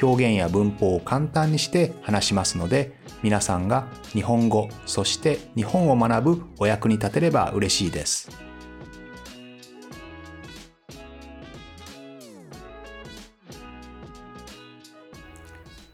表現や文法を簡単にして話しますので皆さんが日本語そして日本を学ぶお役に立てれば嬉しいです。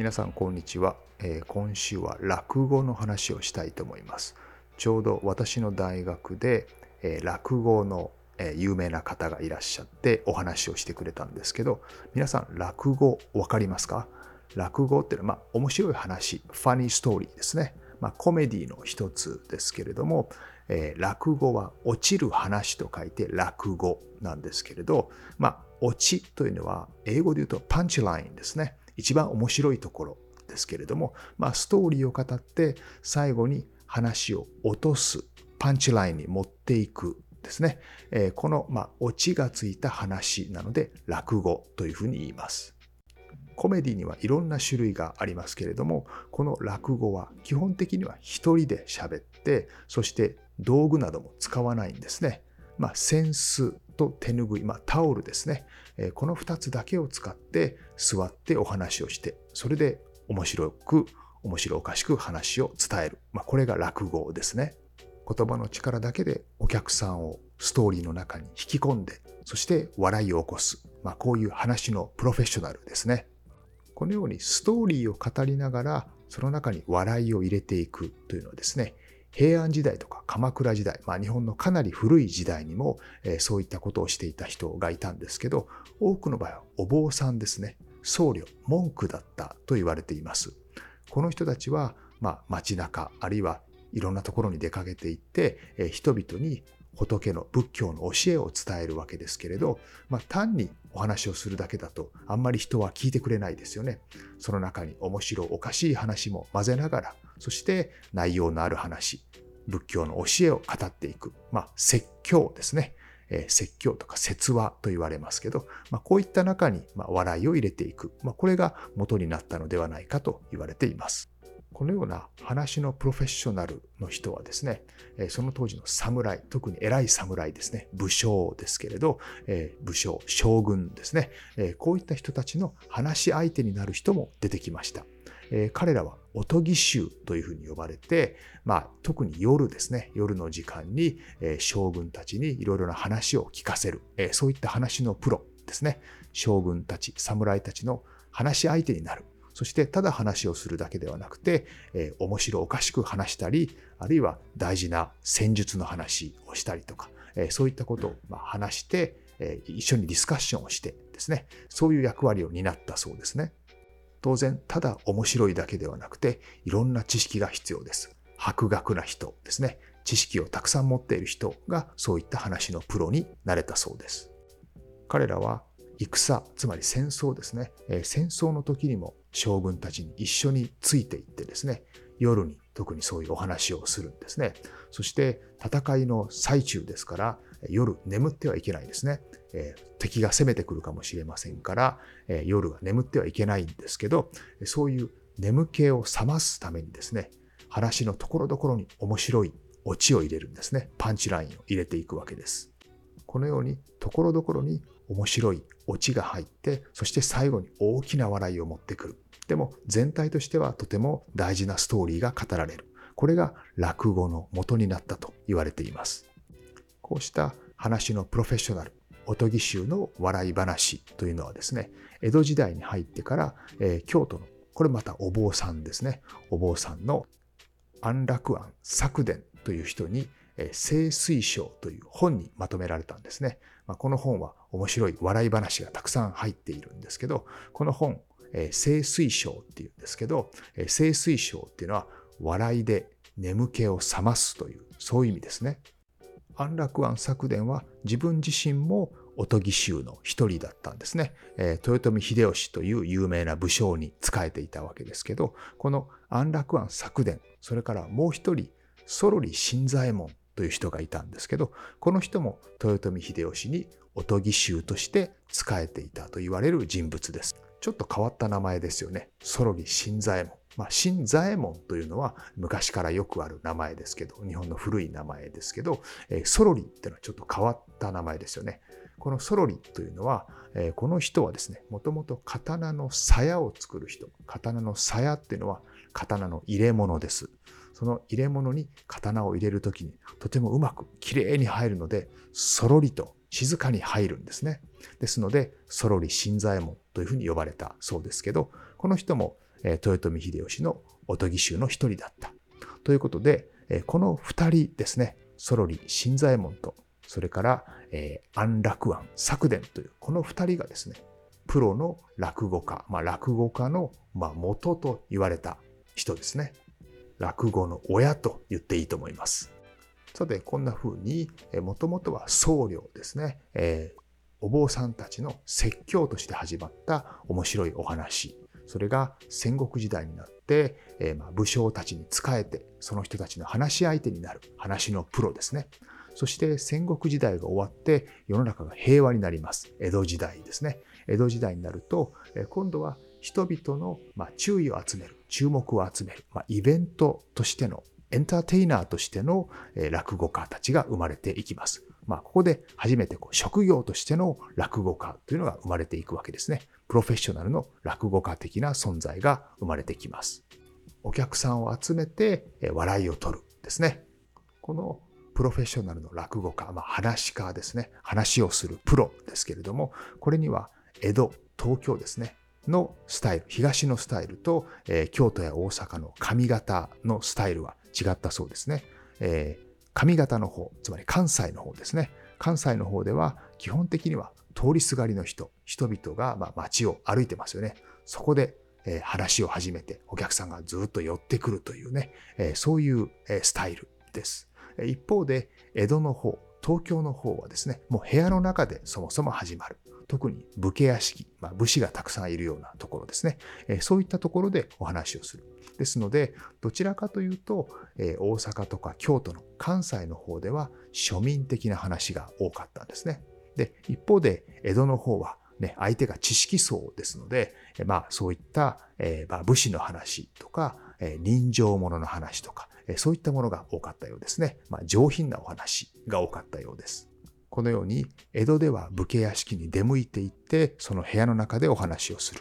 皆さんこんにちは、えー、今週は落語の話をしたいと思います。ちょうど私の大学で、えー、落語のえ有名な方がいらっしゃってお話をしてくれたんですけど皆さん落語分かりますか？落語っていうのは、まあ、面白い話ファニーストーリーですね、まあ、コメディの一つですけれども、えー、落語は落ちる話と書いて落語なんですけれど、まあ、落ちというのは英語で言うとパンチラインですね。一番面白いところですけれども、まあ、ストーリーを語って最後に話を落とすパンチラインに持っていくですね。えこの、まあ、オチがついた話なので、落語というふうに言います。コメディにはいろんな種類がありますけれども、この落語は基本的には一人で喋って、そして道具なども使わないんですね。まあ、扇子と手ぬぐい、まあ、タオルですね。この2つだけを使って座ってお話をして、それで面白く、面白おかしく話を伝える。まあ、これが落語ですね。言葉の力だけでお客さんをストーリーの中に引き込んで、そして笑いを起こす。まあ、こういう話のプロフェッショナルですね。このようにストーリーを語りながら、その中に笑いを入れていくというのはですね、平安時代とか鎌倉時代、まあ、日本のかなり古い時代にも、えー、そういったことをしていた人がいたんですけど、多くの場合はお坊さんですね、僧侶、文句だったと言われています。この人たちは、まあ、街中、あるいはいろんなところに出かけていって、え人々に仏の仏教の教えを伝えるわけですけれど、まあ、単にお話をするだけだとあんまり人は聞いてくれないですよね。その中に面白おかしい話も混ぜながら、そして内容のある話、仏教の教えを語っていく、まあ、説教ですね。え説教とか説話と言われますけど、まあ、こういった中に、ま笑いを入れていく、まあ、これが元になったのではないかと言われています。このような話のプロフェッショナルの人はですね、その当時の侍、特に偉い侍ですね、武将ですけれど、武将、将軍ですね、こういった人たちの話し相手になる人も出てきました。彼らはおとぎ衆というふうに呼ばれて、まあ、特に夜ですね、夜の時間に将軍たちにいろいろな話を聞かせる、そういった話のプロですね、将軍たち、侍たちの話し相手になる。そしてただ話をするだけではなくて、えー、面白おかしく話したり、あるいは大事な戦術の話をしたりとか、えー、そういったことをま話して、えー、一緒にディスカッションをしてですね、そういう役割を担ったそうですね。当然、ただ面白いだけではなくて、いろんな知識が必要です。博学な人ですね。知識をたくさん持っている人がそういった話のプロになれたそうです。彼らは戦、つまり戦争ですね。戦争の時にも将軍たちに一緒についていってですね、夜に特にそういうお話をするんですね。そして戦いの最中ですから、夜眠ってはいけないですね。えー、敵が攻めてくるかもしれませんから、えー、夜は眠ってはいけないんですけど、そういう眠気を覚ますためにですね、話のところどころに面白いオチを入れるんですね。パンチラインを入れていくわけです。このようにところどころに面白いオチが入って、そして最後に大きな笑いを持ってくる。でも全体としてはとても大事なストーリーが語られる。これが落語の元になったと言われています。こうした話のプロフェッショナル、おとぎ衆の笑い話というのはですね、江戸時代に入ってから、えー、京都の、これまたお坊さんですね、お坊さんの安楽庵作伝という人に、清水章という本にまとめられたんですね。まあ、この本は面白い笑い話がたくさん入っているんですけど、この本、清水章っていうんですけど、清水章っていうのは笑いで眠気を覚ますという、そういう意味ですね。安楽庵作伝は自分自身もおとぎ衆の一人だったんですね。豊臣秀吉という有名な武将に仕えていたわけですけど、この安楽庵作伝、それからもう一人、ソロリ新左衛門という人がいたんですけど、この人も豊臣秀吉におとぎ衆として仕えていたと言われる人物です。ちょっと変わった名前ですよね。ソロリ新左衛門。まあ、新左衛門というのは昔からよくある名前ですけど、日本の古い名前ですけど、えー、ソロリっていうのはちょっと変わった名前ですよね。このソロリというのは、えー、この人はですね、もともと刀の鞘を作る人。刀の鞘っていうのは刀の入れ物です。その入れ物に刀を入れるときにとてもうまくきれいに入るので、そろりと静かに入るんですね。ですので、そろり新左衛門というふうに呼ばれたそうですけど、この人も豊臣秀吉のおとぎ衆の一人だった。ということで、この二人ですね、そろり新左衛門と、それから、えー、安楽庵、作伝という、この二人がですね、プロの落語家、まあ、落語家の、まあ、元と言われた人ですね。落語の親と言っていいと思います。さて、こんな風に、もともとは僧侶ですね、えー、お坊さんたちの説教として始まった面白いお話。それが戦国時代になって、えー、ま武将たちに仕えて、その人たちの話し相手になる話のプロですね。そして戦国時代が終わって世の中が平和になります。江戸時代ですね。江戸時代になると、今度は人々の注意を集める、注目を集める、まあ、イベントとしての、エンターテイナーとしての落語家たちが生まれていきます。まあ、ここで初めてこう職業としての落語家というのが生まれていくわけですね。プロフェッショナルの落語家的な存在が生まれてきます。お客さんを集めて笑いを取るですね。このプロフェッショナルの落語家、まあ、話家ですね。話をするプロですけれども、これには江戸、東京ですね。のスタイル、東のスタイルと、えー、京都や大阪の上方のスタイルは違ったそうですね。えー、上方の方、つまり関西の方ですね。関西の方では基本的には通りすがりの人、人々がま街を歩いてますよね。そこで、えー、話を始めてお客さんがずっと寄ってくるというね、えー、そういう、えー、スタイルです。一方で江戸の方、東京の方はですね、もう部屋の中でそもそも始まる。特に武家屋敷、まあ、武士がたくさんいるようなところですね、え、そういったところでお話をする。ですので、どちらかというと、え、大阪とか京都の関西の方では庶民的な話が多かったんですね。で、一方で江戸の方はね、相手が知識層ですので、まあそういった、え、まあ、武士の話とか、え、人情物の話とか、え、そういったものが多かったようですね。まあ上品なお話が多かったようです。このように江戸では武家屋敷に出向いていってその部屋の中でお話をする。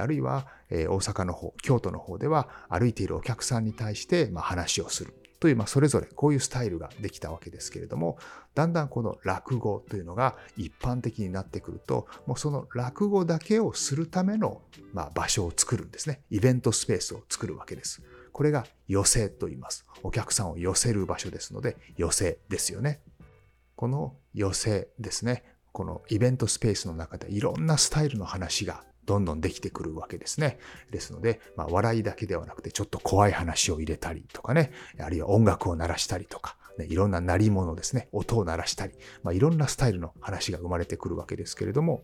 あるいは大阪の方、京都の方では歩いているお客さんに対して話をする。という、まあ、それぞれこういうスタイルができたわけですけれども、だんだんこの落語というのが一般的になってくると、もうその落語だけをするための、まあ、場所を作るんですね。イベントスペースを作るわけです。これが寄せと言います。お客さんを寄せる場所ですので、寄せですよね。この寄せですね、このイベントスペースの中でいろんなスタイルの話がどんどんできてくるわけですね。ですので、まあ、笑いだけではなくて、ちょっと怖い話を入れたりとかね、あるいは音楽を鳴らしたりとか、ね、いろんな鳴り物ですね、音を鳴らしたり、まあ、いろんなスタイルの話が生まれてくるわけですけれども、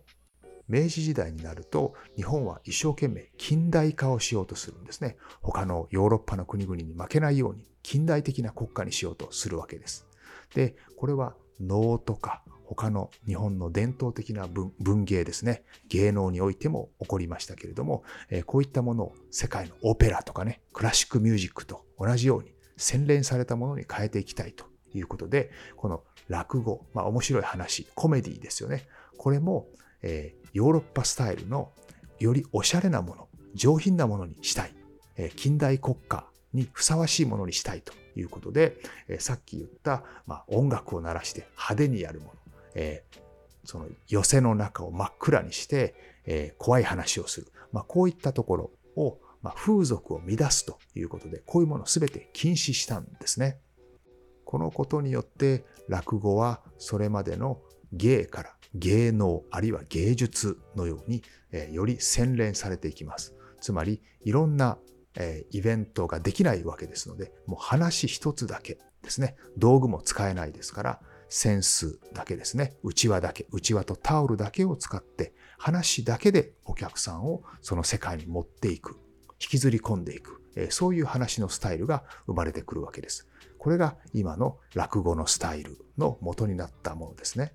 明治時代になると日本は一生懸命近代化をしようとするんですね。他のヨーロッパの国々に負けないように近代的な国家にしようとするわけです。で、これは能とか他の日本の伝統的な文芸ですね、芸能においても起こりましたけれども、えこういったものを世界のオペラとかね、クラシックミュージックと同じように洗練されたものに変えていきたいということで、この落語、まあ面白い話、コメディですよね。これも、えー、ヨーロッパスタイルのよりおしゃれなもの、上品なものにしたい。えー、近代国家にふさわしいものにしたいということで、えさっき言った、まあ、音楽を鳴らして派手にやるもの、えー、その寄せの中を真っ暗にして、えー、怖い話をする、まあ、こういったところを、まあ、風俗を乱すということでこういうものを全て禁止したんですね。このことによって落語はそれまでの芸から芸能あるいは芸術のように、えー、より洗練されていきます。つまりいろんなえイベントができないわけですので、もう話一つだけですね。道具も使えないですから、センスだけですね。内輪だけ、内輪とタオルだけを使って、話だけでお客さんをその世界に持っていく、引きずり込んでいく、えそういう話のスタイルが生まれてくるわけです。これが今の落語のスタイルの元になったものですね。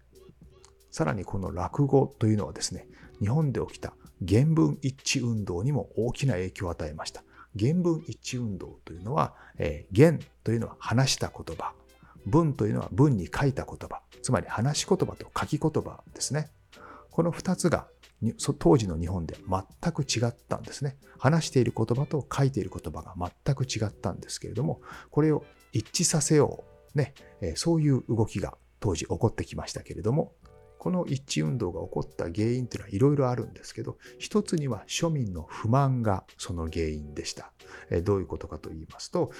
さらにこの落語というのはですね、日本で起きた原文一致運動にも大きな影響を与えました。原文一致運動というのは、えー、原というのは話した言葉、文というのは文に書いた言葉、つまり話し言葉と書き言葉ですね。この二つが当時の日本で全く違ったんですね。話している言葉と書いている言葉が全く違ったんですけれども、これを一致させよう、ね、そういう動きが当時起こってきましたけれども、この一致運動が起こった原因というのはいろいろあるんですけど、一つには庶民の不満がその原因でした。どういうことかと言いますと、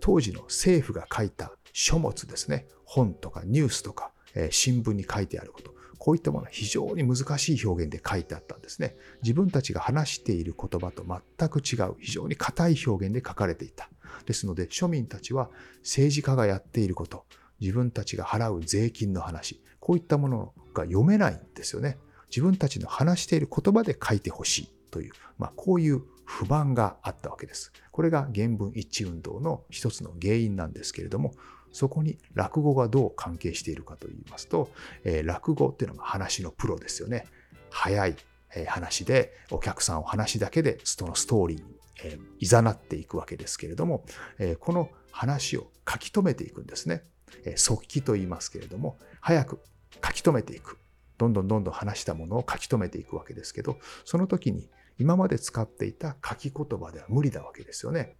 当時の政府が書いた書物ですね、本とかニュースとか新聞に書いてあること、こういったものは非常に難しい表現で書いてあったんですね。自分たちが話している言葉と全く違う、非常に硬い表現で書かれていた。ですので、庶民たちは政治家がやっていること、自分たちが払う税金の話、こういったものが読めないんですよね。自分たちの話している言葉で書いてほしいという、まあ、こういう不満があったわけです。これが原文一致運動の一つの原因なんですけれども、そこに落語がどう関係しているかといいますと、えー、落語っていうのが話のプロですよね。早い話でお客さんを話だけでそのストーリーにいざなっていくわけですけれども、この話を書き留めていくんですね。速記と言いますけれども、早く書き留めていく。どんどんどんどん話したものを書き留めていくわけですけど、その時に今まで使っていた書き言葉では無理なわけですよね。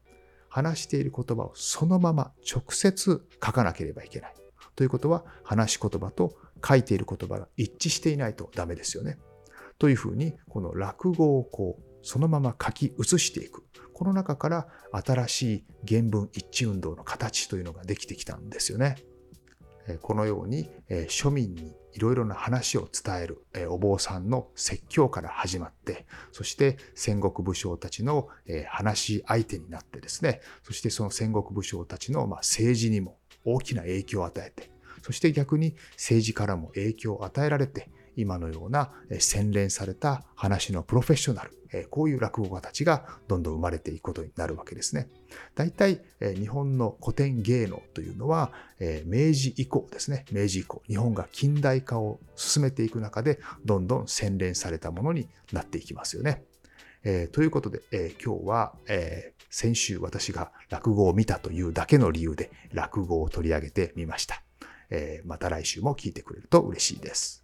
話している言葉をそのまま直接書かなければいけない。ということは、話し言葉と書いている言葉が一致していないとダメですよね。というふうに、この落語をこう、そのまま書き写していく。この中から新しい原文一致運動の形というのができてきたんですよね。このように庶民にいろいろな話を伝えるお坊さんの説教から始まって、そして戦国武将たちの話し相手になってですね、そしてその戦国武将たちの政治にも大きな影響を与えて、そして逆に政治からも影響を与えられて、今のような洗練された話のプロフェッショナル、こういう落語家たちがどんどん生まれていくことになるわけですね。大体日本の古典芸能というのは明治以降ですね。明治以降、日本が近代化を進めていく中でどんどん洗練されたものになっていきますよね。えー、ということで、えー、今日は、えー、先週私が落語を見たというだけの理由で落語を取り上げてみました。えまた来週も聞いてくれると嬉しいです。